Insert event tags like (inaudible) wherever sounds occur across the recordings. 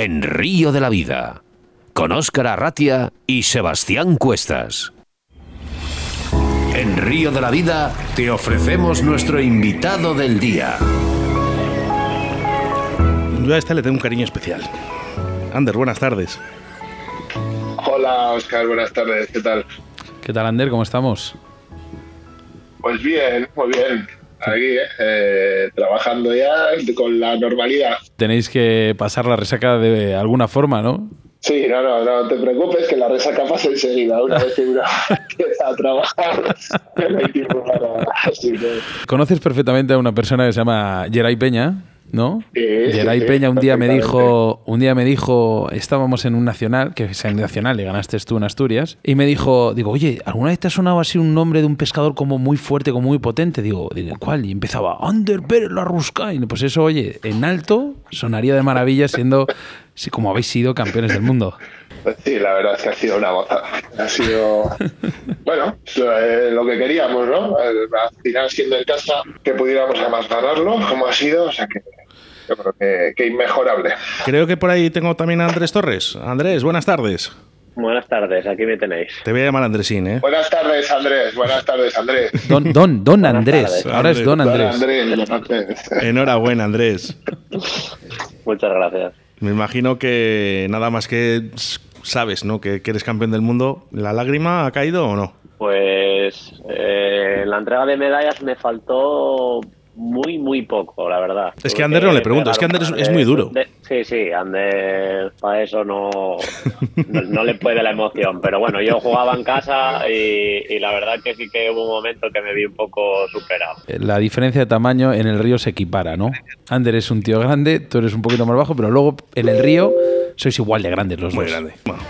en Río de la Vida, con Óscar Arratia y Sebastián Cuestas. En Río de la Vida te ofrecemos nuestro invitado del día. Yo a este le tengo un cariño especial. Ander, buenas tardes. Hola, Oscar, buenas tardes, ¿qué tal? ¿Qué tal, Ander? ¿Cómo estamos? Pues bien, muy bien. Aquí, ¿eh? Eh, trabajando ya con la normalidad. Tenéis que pasar la resaca de alguna forma, ¿no? Sí, no, no, no te preocupes que la resaca pasa enseguida. Una vez que uno (laughs) empieza a trabajar, (laughs) no hay tiempo para... Así que... Conoces perfectamente a una persona que se llama Geray Peña, ¿no? Sí, Geray sí, Peña un día me dijo, un día me dijo, estábamos en un nacional, que es el nacional, y ganaste tú en Asturias, y me dijo, digo, oye, ¿alguna vez te ha sonado así un nombre de un pescador como muy fuerte, como muy potente? Digo, digo, ¿cuál? Y empezaba, Ander Pérez la Ruscain. Pues eso, oye, en alto sonaría de maravilla siendo, como habéis sido campeones del mundo. Pues sí, la verdad es que ha sido una gozada. Ha sido, bueno, eh, lo que queríamos, ¿no? Al final, siendo en casa, que pudiéramos además ganarlo, como ha sido, o sea que yo creo que, que inmejorable. Creo que por ahí tengo también a Andrés Torres. Andrés, buenas tardes. Buenas tardes, aquí me tenéis. Te voy a llamar Andresín, ¿eh? Buenas tardes, Andrés. Buenas tardes, Andrés. Don, don, don Andrés. tardes. Ahora es don Andrés. Enhorabuena, Andrés. Muchas gracias. Me imagino que nada más que sabes, ¿no? Que, que eres campeón del mundo. ¿La lágrima ha caído o no? Pues eh, en la entrega de medallas me faltó muy, muy poco, la verdad. Es que Ander no le pregunto, es que Ander es- es muy duro. de- sí, sí, Ander para eso no, no, no le puede la emoción. Pero bueno, yo jugaba en casa y, y la verdad que sí que hubo un momento que me vi un poco superado. La diferencia de tamaño en el río se equipara, ¿no? Ander es un tío grande, tú eres un poquito más bajo, pero luego en el río sois igual de grandes los Muy dos. grande. Bueno.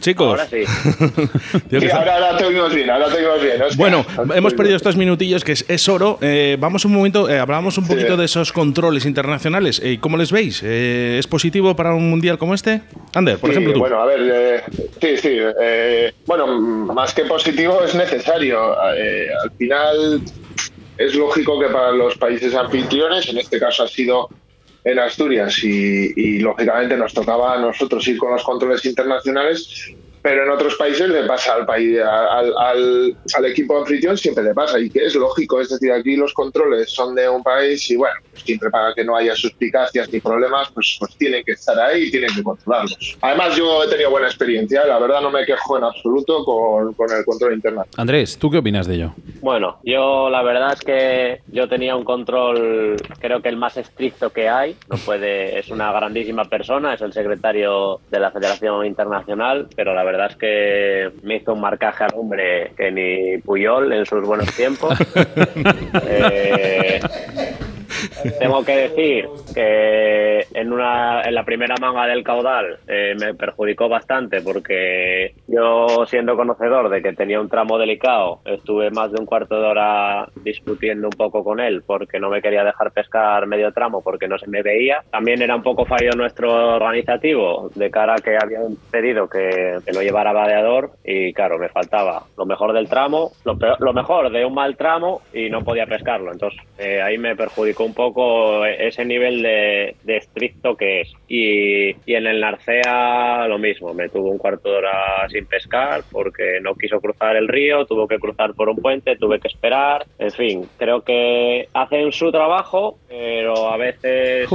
Chicos, Ahora sí. (laughs) ahora, ahora te oímos bien, ahora te oímos bien. Oscar. Bueno, hemos perdido estos minutillos que es, es oro. Eh, vamos un momento, eh, hablábamos un poquito de esos controles internacionales. Eh, ¿Cómo les veis? Eh, ¿Es positivo para un mundial como este? Ander, por Sí, ejemplo, tú. Bueno, a ver, eh, sí, sí. bueno, más que positivo es necesario. Al final es lógico que para los países anfitriones, en este caso ha sido en Asturias y, y, lógicamente nos tocaba a nosotros ir con los controles internacionales, pero en otros países le pasa al país, al, al, al equipo anfitrión siempre le pasa y que es lógico, es decir, aquí los controles son de un país y bueno, siempre para que no haya suspicacias ni problemas, pues, pues tienen que estar ahí y tienen que controlarlos. Además yo he tenido buena experiencia, la verdad no me quejo en absoluto con, con el control internacional. Andrés, ¿tú qué opinas de ello? Bueno, yo la verdad es que yo tenía un control, creo que el más estricto que hay. No puede, es una grandísima persona, es el secretario de la Federación Internacional, pero la verdad es que me hizo un marcaje al hombre que ni Puyol en sus buenos tiempos. (laughs) Eh, tengo que decir que en una en la primera manga del caudal eh, me perjudicó bastante porque yo siendo conocedor de que tenía un tramo delicado estuve más de un cuarto de hora discutiendo un poco con él porque no me quería dejar pescar medio tramo porque no se me veía. También era un poco fallo nuestro organizativo de cara a que habían pedido que, que lo llevara vadeador y claro me faltaba lo mejor del tramo lo, peor- lo mejor de un mal tramo y no podía pescarlo. Entonces eh, ahí me perjudicó un poco ese nivel de, estricto que es. Y, y en el Narcea lo mismo, me tuvo un cuarto de hora sin pescar porque no quiso cruzar el río, tuvo que cruzar por un puente, tuve que esperar. En fin, creo que hacen su trabajo, pero a veces.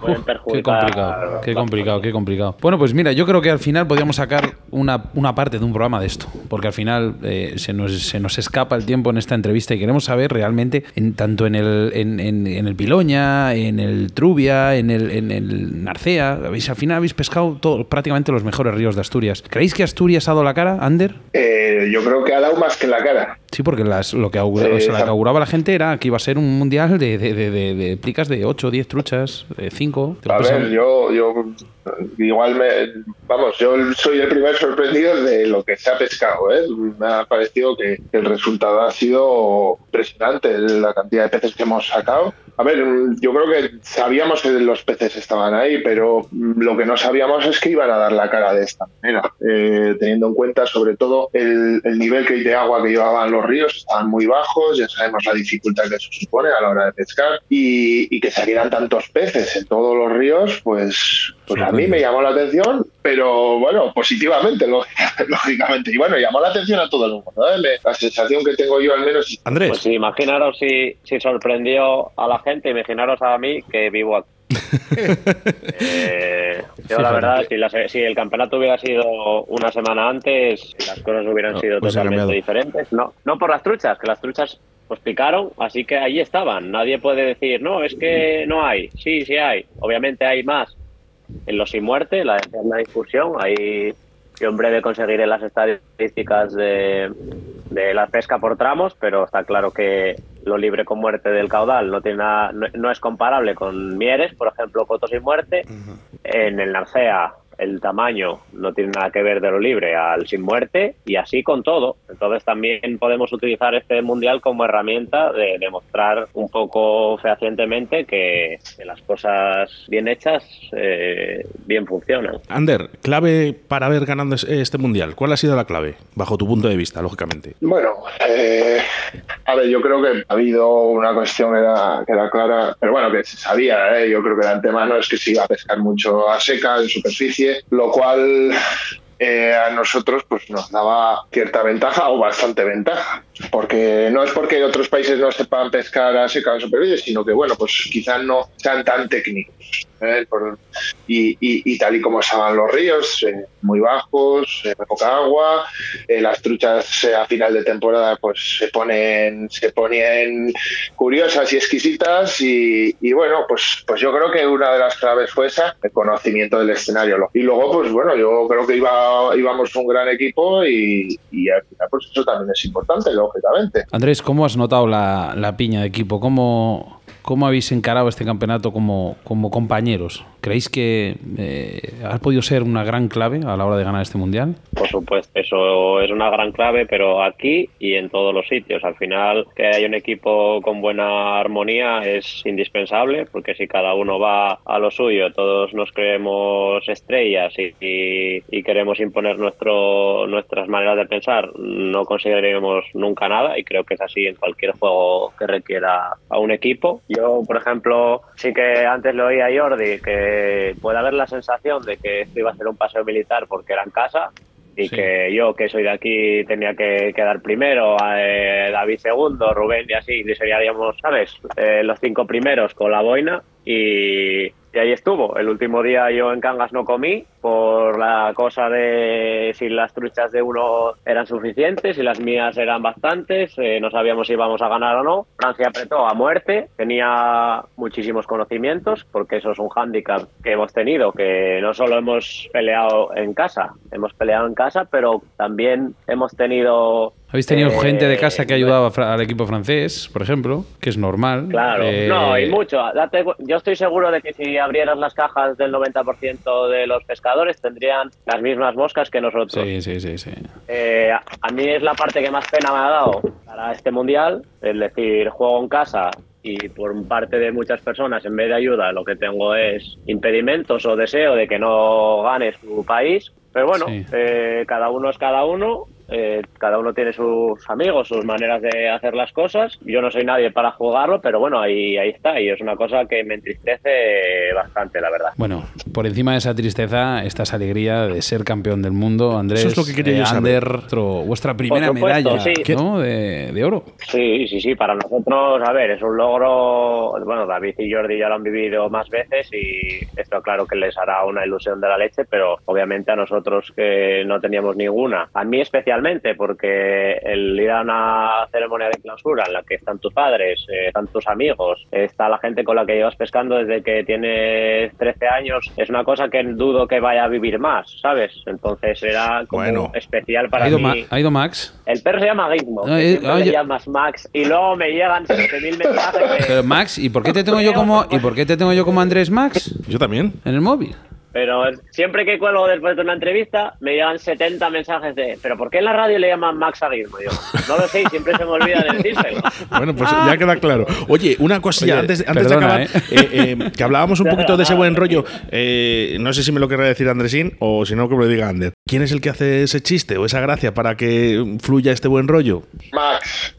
Pueden qué complicado, qué complicado, qué complicado. Bueno, pues mira, yo creo que al final podríamos sacar una, una parte de un programa de esto, porque al final eh, se, nos, se nos escapa el tiempo en esta entrevista y queremos saber realmente, en, tanto en el, en, en- en el Piloña, en el Trubia, en el, en el Narcea, habéis, al final habéis pescado todo- prácticamente los mejores ríos de Asturias. ¿Creéis que Asturias ha dado la cara, Ander? Eh, yo creo que ha dado más que la cara. Sí, porque las- lo, que augura- Eh, o sea, lo que auguraba la gente era que iba a ser un mundial de, de, de, de- de plicas de 8 o 10 truchas, de 5. A ver, yo, yo igual me, vamos, yo soy el primer sorprendido de lo que se ha pescado, ¿eh? Me ha parecido que el resultado ha sido impresionante la cantidad de peces que hemos sacado. A ver, yo creo que sabíamos que los peces estaban ahí, pero lo que no sabíamos es que iban a dar la cara de esta manera, eh, teniendo en cuenta sobre todo el, nivel que de agua que llevaban los ríos, estaban muy bajos, ya sabemos la dificultad que eso supone a la hora de pescar, y, que salieran tantos peces en todos los ríos, pues, pues a mí me llamó la atención, pero bueno, positivamente, (laughs) lógicamente. Y bueno, llamó la atención a todo el mundo. La sensación que tengo yo al menos... Andrés. Pues imaginaros si, si sorprendió a la gente imaginaros a mí que vivo aquí. Eh, yo la verdad, si, el campeonato hubiera sido una semana antes, las cosas hubieran sido totalmente diferentes. No, no por las truchas, que las truchas pues picaron, así que ahí estaban. Nadie puede decir, no, es que no hay. Sí, sí hay. Obviamente hay más en los sin muerte, la, la discusión. Hay yo en breve conseguiré las estadísticas de, la pesca por tramos, pero está claro que lo libre con muerte del caudal no, tiene no, es comparable con Mieres, por ejemplo, Cotos y Muerte. En el Narcea el tamaño no tiene nada que ver de lo libre al sin muerte y así con todo. Entonces también podemos utilizar este mundial como herramienta de demostrar un poco fehacientemente que, las cosas bien hechas eh, bien funcionan. Ander, clave para haber ganado este mundial. ¿Cuál ha sido la clave bajo tu punto de vista, lógicamente? Bueno, eh, a ver, yo creo que ha habido una cuestión que era, que era clara, pero bueno, que se sabía, ¿eh? yo creo que de antemano es que se iba a pescar mucho a seca, en superficie, lo cual eh, a nosotros pues nos daba cierta ventaja o bastante ventaja. Porque no es porque otros países no sepan pescar a seca o sino que bueno, pues quizás no sean tan técnicos. ¿eh? Y, tal y como estaban los ríos, eh, muy bajos, poca agua, las truchas a final de temporada pues se ponen, se ponen curiosas y exquisitas y, bueno, pues, pues yo creo que una de las claves fue esa, el conocimiento del escenario. Y luego, pues bueno, yo creo que iba íbamos un gran equipo y, al final pues eso también es importante, lógicamente. Andrés, ¿cómo has notado la, la piña de equipo? ¿Cómo, ¿Cómo habéis encarado este campeonato como, como compañeros? ¿Creéis que eh, ha podido ser una gran clave a la hora de ganar este mundial? Por supuesto, eso es una gran clave, pero aquí y en todos los sitios. Al final, que haya un equipo con buena armonía es indispensable, porque si cada uno va a lo suyo, todos nos creemos estrellas y, y, queremos imponer nuestro, nuestras maneras de pensar, no conseguiremos nunca nada. Y creo que es así en cualquier juego que requiera a un equipo. Yo, por ejemplo, sí que antes lo oía a Jordi, que puede haber la sensación de que esto iba a ser un paseo militar porque era en casa y que yo, que soy de aquí, tenía que quedar primero, eh, David segundo, Rubén y así, y seríamos, ¿sabes? Eh, los cinco primeros con la boina y y ahí estuvo. El último día yo en Cangas no comí por la cosa de si las truchas de uno eran suficientes, si las mías eran bastantes, eh, no sabíamos si íbamos a ganar o no. Francia apretó a muerte, tenía muchísimos conocimientos, porque eso es un hándicap que hemos tenido, que no solo hemos peleado en casa, hemos peleado en casa, pero también hemos tenido habéis tenido gente de casa que ayudaba al equipo francés, por ejemplo, que es normal. Claro, eh, no, y mucho. yo estoy seguro de que si abrieras las cajas del 90% de los pescadores tendrían las mismas moscas que nosotros. Sí, sí, sí. sí. Eh, a mí es la parte que más pena me ha dado para este mundial, es decir, juego en casa y por parte de muchas personas, en vez de ayuda, lo que tengo es impedimentos o deseo de que no gane su país. Pero bueno, eh, cada uno es cada uno eh, cada uno tiene sus amigos, sus maneras de hacer las cosas. Yo no soy nadie para jugarlo, pero bueno, ahí, ahí está. Y es una cosa que me entristece bastante, la verdad. Bueno, por encima de esa tristeza, esta es alegría de ser campeón del mundo. Andrés, Eso es lo que quería yo vuestra primera medalla de, oro. Sí, sí, sí. Para nosotros, a ver, es un logro. Bueno, David y Jordi ya lo han vivido más veces y esto, claro, que les hará una ilusión de la leche, pero obviamente a nosotros que no teníamos ninguna. A mí, especialmente, porque el ir a una ceremonia de clausura en la que están tus padres, eh, están tus amigos, está la gente con la que llevas pescando desde que tienes 13 años, es una cosa que dudo que vaya a vivir más, ¿sabes? Entonces era como especial para mí. ¿Ha ido Max? El perro se llama Gizmo. No, eh, llamas Max y luego me llegan 7000 mensajes. Pero Max, ¿y por qué te tengo yo como y por qué te tengo yo como Andrés Max? Yo también. En el móvil. Pero siempre que cuelgo después de una entrevista, me llegan 70 mensajes de ¿pero por qué en la radio le llaman Max Aguirre? Yo, no lo sé, siempre se me olvida de decírselo. (laughs) Bueno, pues ya queda claro. Oye, una cosilla, Oye, antes, antes perdona, de acabar, ¿eh? eh, eh, que hablábamos un poquito de ese buen rollo. eh, no sé si me lo querrá decir Andresín o si no, que me lo diga Ander. ¿Quién es el que hace ese chiste o esa gracia para que fluya este buen rollo? Max.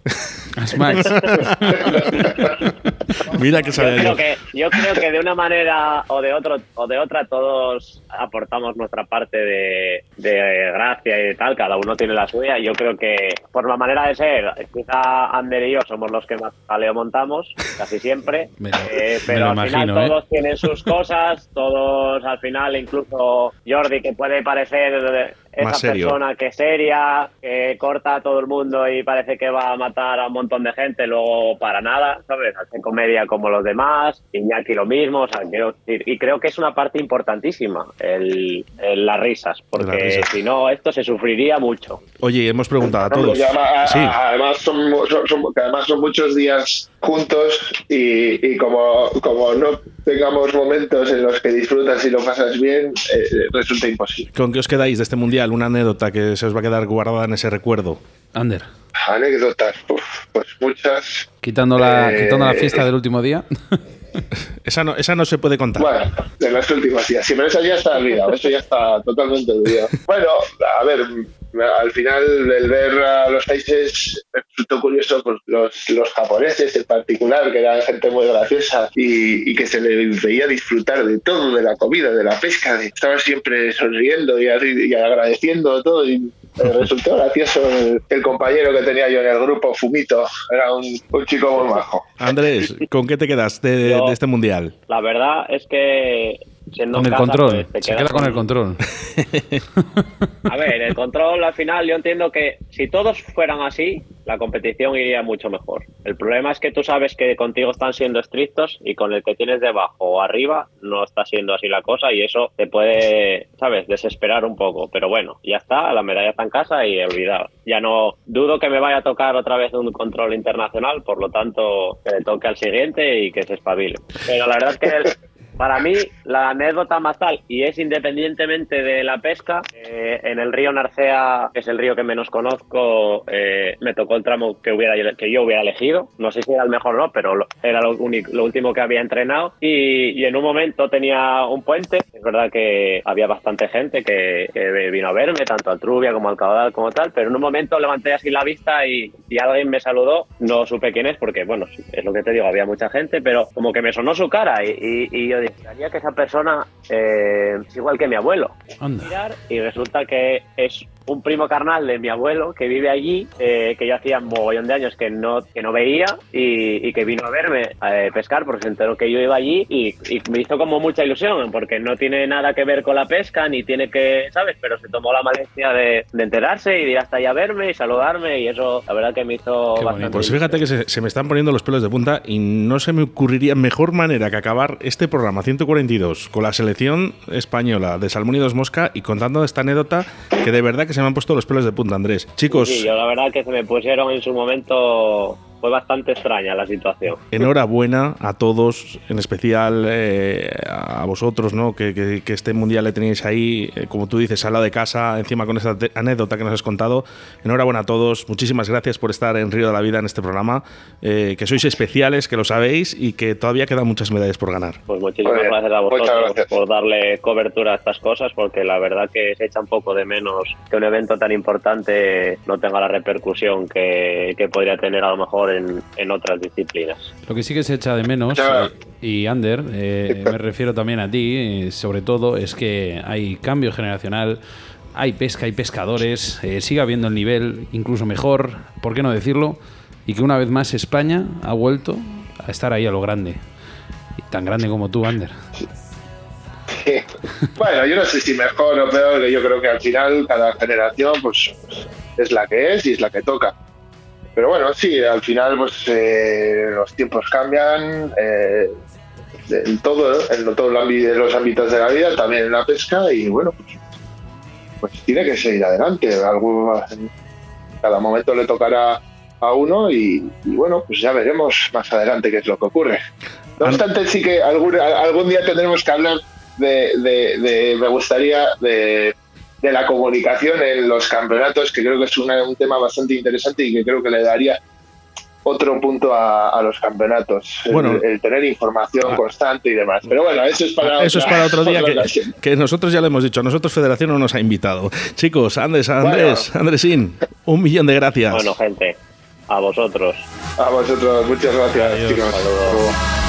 Es Max. (laughs) (laughs) Mira que Yo creo que, yo creo que de una manera o de otro o de otra todos aportamos nuestra parte de, de gracia y de tal, cada uno tiene la suya. Yo creo que por la manera de ser, quizá Ander y yo somos los que más jaleo montamos, casi siempre. (laughs) Me Eh, pero al imagino, final ¿eh? todos tienen sus cosas, todos al final, incluso Jordi, que puede parecer esa Más serio. persona que es seria, que corta a todo el mundo y parece que va a matar a un montón de gente, luego para nada, ¿sabes? Hace comedia como los demás, Iñaki lo mismo, o sea, quiero decir, y creo que es una parte importantísima el, el las risas, porque Las risas. si no, esto se sufriría mucho. Oye, hemos preguntado a todos. y además, a- Sí. a- además, son, son- son- que además son muchos días juntos y, y como, como no tengamos momentos en los que disfrutas y lo pasas bien, eh, resulta imposible. ¿Con qué os quedáis de este mundial? Una anécdota que se os va a quedar guardada en ese recuerdo. Ander. Anécdotas, uf, pues muchas. Quitando la, Eh, quitando la fiesta del último día. (laughs) Esa no, esa no se puede contar. Bueno, de los últimos días. Sí, pero eso ya está olvidado, eso ya está totalmente olvidado. (laughs) Bueno, a ver, al final el ver a los países me resultó curioso, pues los, los japoneses en particular, que eran gente muy graciosa y, y que se les veía disfrutar de todo, de la comida, de la pesca, de estar siempre sonriendo y, agradeciendo todo. Y me resultó gracioso el, el compañero que tenía yo en el grupo, Fumito, era un, un chico muy majo. Andrés, ¿con qué te quedas de, Yo- de este mundial? La verdad es que siendo Con el casa, control. pues, Se queda con el control. (laughs) A ver, el control al final yo entiendo que si todos fueran así, la competición iría mucho mejor. El problema es que tú sabes que contigo están siendo estrictos y con el que tienes debajo o arriba no está siendo así la cosa y eso te puede, ¿sabes?, desesperar un poco. Pero bueno, ya está, la medalla está en casa y olvidado. Ya no dudo que me vaya a tocar otra vez un control internacional, por lo tanto, que le toque al siguiente y que se espabile. Pero la verdad es que el- para mí, la anécdota más tal, y es independientemente de la pesca, eh, en el río Narcea, que es el río que menos conozco, eh, me tocó el tramo que, hubiera, que yo hubiera elegido. No sé si era el mejor o no, pero lo- era lo, único, lo último que había entrenado. Y, y en un momento tenía un puente. Es verdad que había bastante gente que, que vino a verme, tanto al Trubia como al Caudal como tal, pero en un momento levanté así la vista y, y alguien me saludó. No supe quién es porque, bueno, es lo que te digo, había mucha gente, pero como que me sonó su cara y, y- y yo dije, haría que esa persona eh, es igual que mi abuelo. Anda. Mirar, Y resulta que es un primo carnal de mi abuelo que vive allí, eh, que yo hacía un mogollón de años que no, que no veía y, y que vino a verme a eh, pescar porque se enteró que yo iba allí y, y me hizo como mucha ilusión porque no tiene nada que ver con la pesca ni tiene que, ¿sabes? Pero se tomó la molestia de, de enterarse y de ir hasta allá a verme y saludarme y eso la verdad que me hizo Qué bastante. Pues fíjate que se, se me están poniendo los pelos de punta y no se me ocurriría mejor manera que acabar este programa 142 con la selección española de Salmón y Dos Mosca y contando esta anécdota que de verdad que se me han puesto los pelos de punta, Andrés. Chicos, Sí, yo la verdad que se me pusieron en su momento fue bastante extraña la situación. enhorabuena a todos, en especial eh, a vosotros, ¿no? Que, que- que este mundial le tenéis ahí, eh, como tú dices, sala de casa, encima con esta anécdota que nos has contado. Enhorabuena a todos, muchísimas gracias por estar en Río de la Vida en este programa, eh, que sois especiales, que lo sabéis y que todavía quedan muchas medallas por ganar. Pues muchísimas bien, gracias a vosotros gracias. por darle cobertura a estas cosas, porque la verdad que se echa un poco de menos que un evento tan importante no tenga la repercusión que, que podría tener a lo mejor en, en otras disciplinas. Lo que sí que se echa de menos, eh, y Ander, eh, me refiero también a ti, eh, sobre todo, es que hay cambio generacional, hay pesca, hay pescadores, eh, sigue habiendo el nivel incluso mejor, ¿por qué no decirlo? Y que una vez más España ha vuelto a estar ahí a lo grande. Y tan grande como tú, Ander. (laughs) bueno, yo no sé si mejor o peor, yo creo que al final cada generación pues es la que es y es la que toca. Pero bueno, sí, al final pues eh, los tiempos cambian eh, en todo, en todo el ámbito, en los ámbitos de la vida, también en la pesca y bueno, pues, pues tiene que seguir adelante. Algo, cada momento le tocará a uno y, y bueno, pues ya veremos más adelante qué es lo que ocurre. No An- obstante, sí que algún, algún día tendremos que hablar de, me gustaría de, la comunicación en los campeonatos, que creo que es un tema bastante interesante y que creo que le daría otro punto a, los campeonatos, bueno, el, tener información ah. constante y demás. Pero bueno, eso es para, eso es para otro día (laughs) que, nosotros ya lo hemos dicho, nosotros Federación no nos ha invitado. Chicos, Andrés, Andrés, Andresín, un millón de gracias. Bueno, gente, a vosotros. A vosotros, muchas gracias, chicos.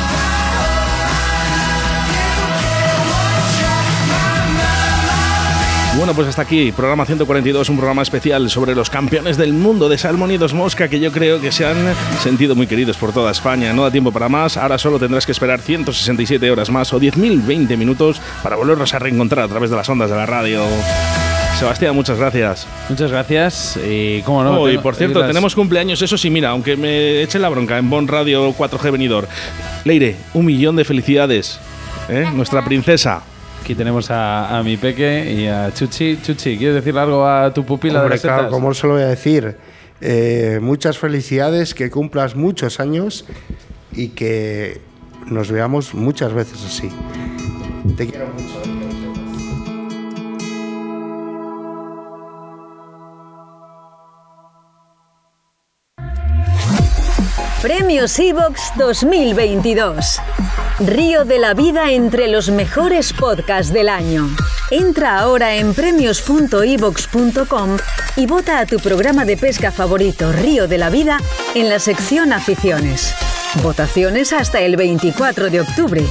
Bueno, pues hasta aquí, programa 142, un programa especial sobre los campeones del mundo de Salmonidos Mosca que yo creo que se han sentido muy queridos por toda España. No da tiempo para más, ahora solo tendrás que esperar 167 horas más o 10.020 minutos para volvernos a reencontrar a través de las ondas de la radio. Sebastián, muchas gracias. Muchas gracias. Y cómo no. Oh, y por cierto, tenemos cumpleaños, eso sí, mira, aunque me eche la bronca en Bon Radio 4G venidor. Leire, un millón de felicidades. ¿eh? Nuestra princesa. Aquí tenemos a, mi peque y a Chuchi. Chuchi, ¿quieres decir algo a tu pupila Hombre, claro, como se lo voy a decir. Eh, muchas felicidades, que cumplas muchos años y que nos veamos muchas veces así. Te quiero mucho. Premios Evox 2022. Río de la Vida entre los mejores podcasts del año. Entra ahora en premios.evox.com y vota a tu programa de pesca favorito Río de la Vida en la sección Aficiones. Votaciones hasta el 24 de octubre.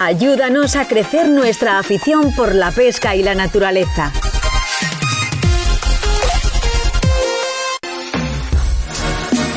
Ayúdanos a crecer nuestra afición por la pesca y la naturaleza.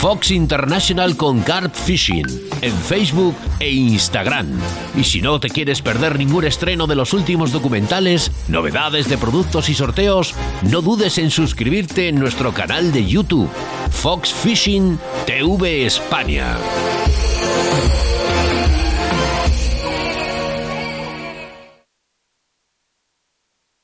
Fox International con Carp Fishing en Facebook e Instagram. Y si no te quieres perder ningún estreno de los últimos documentales, novedades de productos y sorteos, no dudes en suscribirte en nuestro canal de YouTube, Fox Fishing TV España.